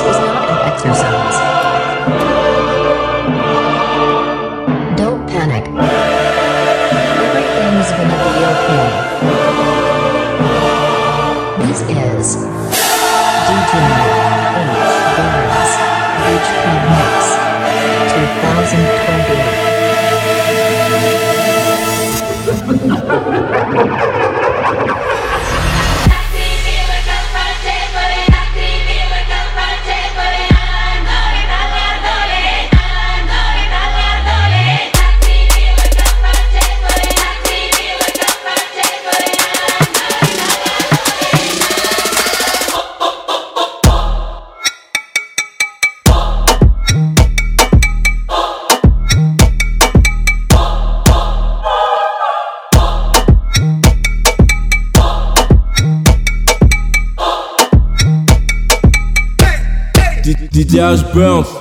Is not exercise. Don't panic. Everything's gonna be okay. This is DJ H. Burns Beach Mix 2020. DJ Ash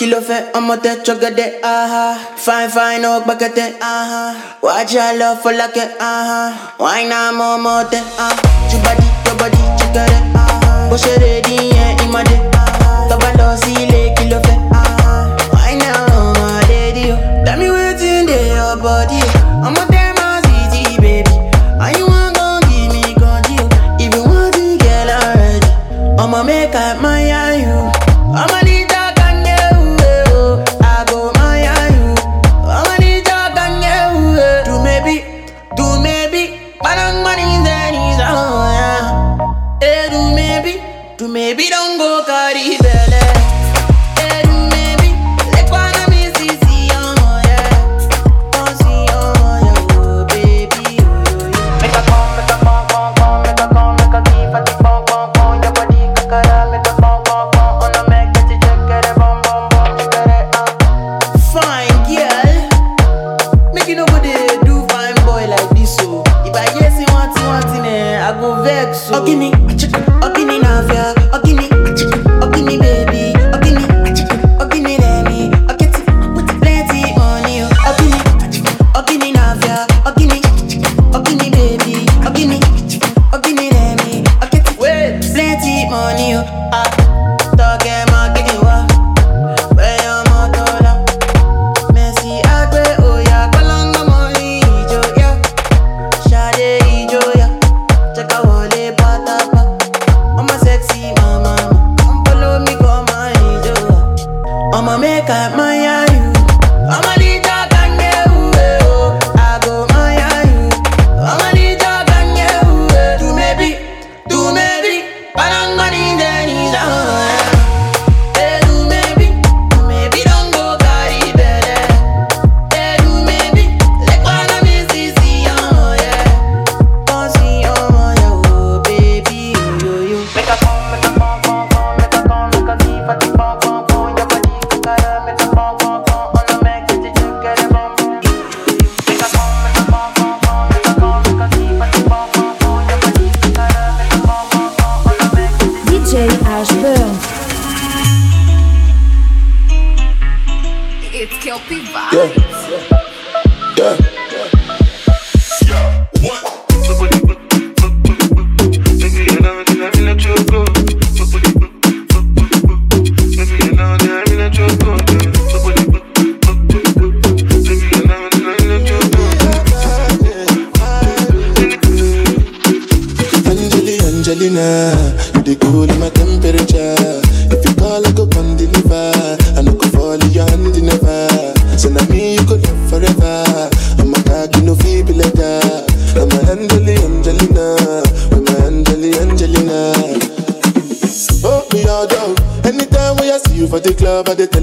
Kilofe omote chogade aha. Fine fine ook bakete aha. Watch your love for like it aha. Why na momote ah Chubadi, your body chikare aha. Boshe ready yeah imade Tabalosi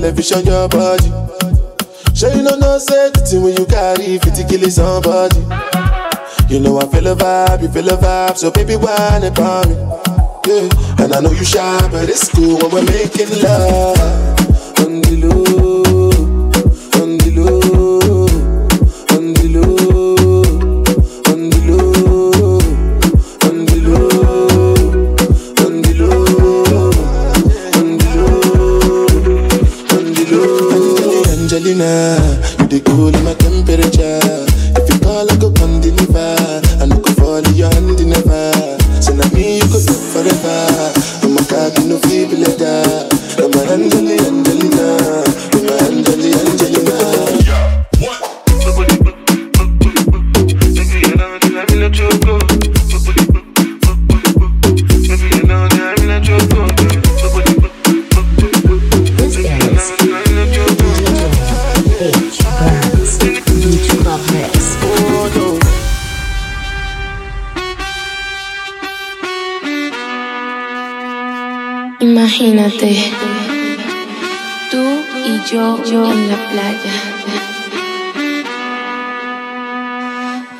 television your body. Sure you know no say the thing when you carry fifty to kill somebody. You know I feel a vibe, you feel a vibe, so baby why not me? Yeah. And I know you shy, but it's cool when we're making love on the low. yeah. You the cool in my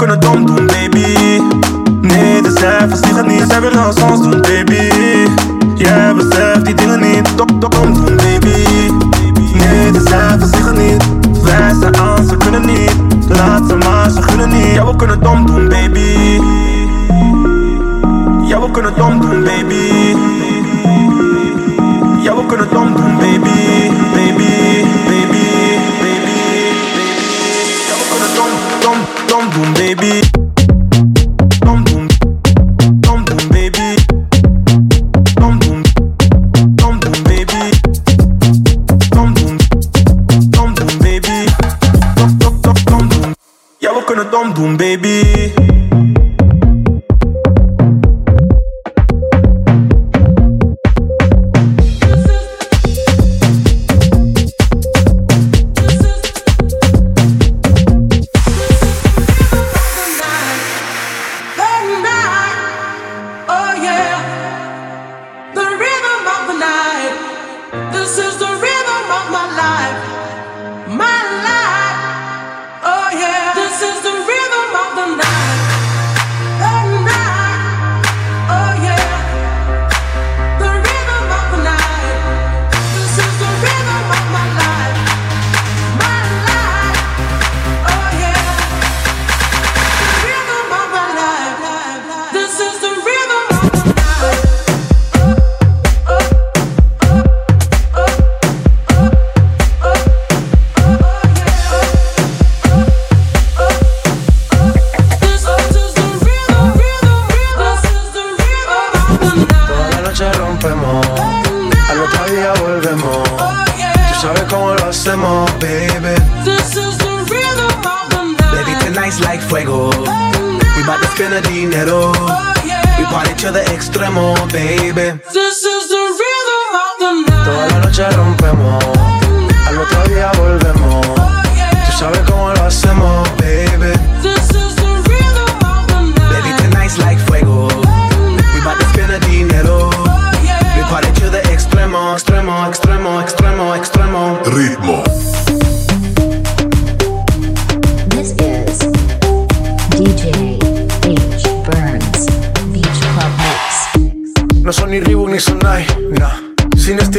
gonna dum dum Toda la noche rompemos, al otro día volvemos. Tú sabes cómo lo hacemos, baby. This is the rhythm of the Baby, night. tonight's like fuego. We bout to spend the dinero. We party to the extremo, extremo, extremo, extremo, extremo. Ritmo. This is DJ H Burns Beach Club. ni Reebok ni Sonai. Nah.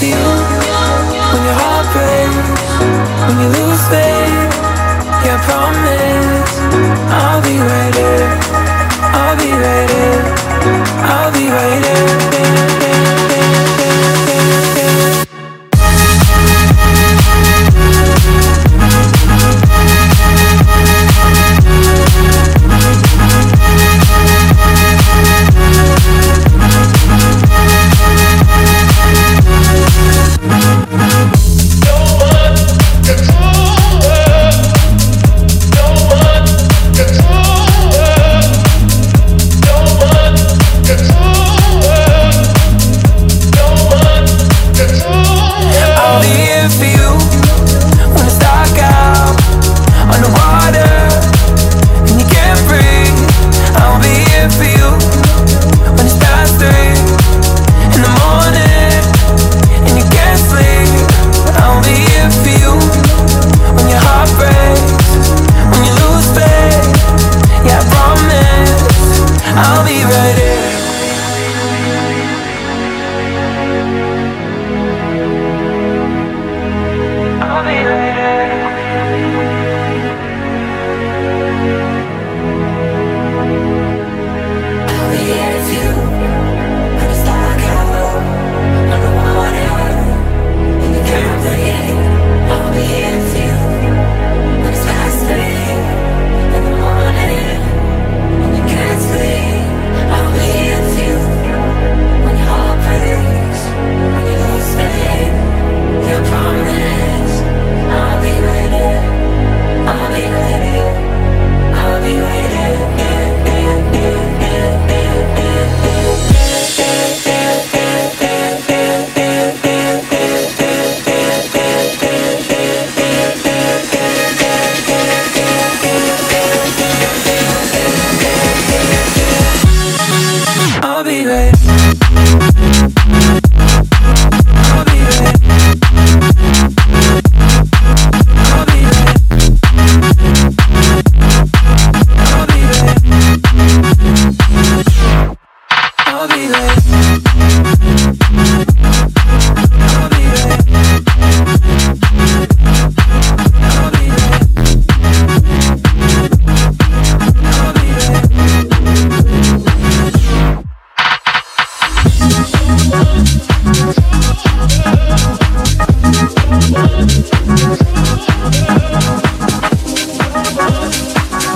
to you when your heart breaks, when you lose faith. Yeah, I promise I'll be right there. I'll be right there. I'll be right there.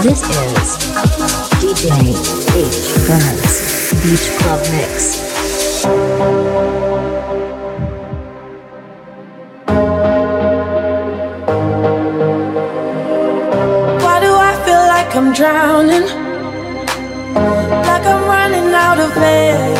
This is DJ H. Burns Beach Club Mix. Why do I feel like I'm drowning, like I'm running out of air.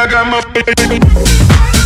I got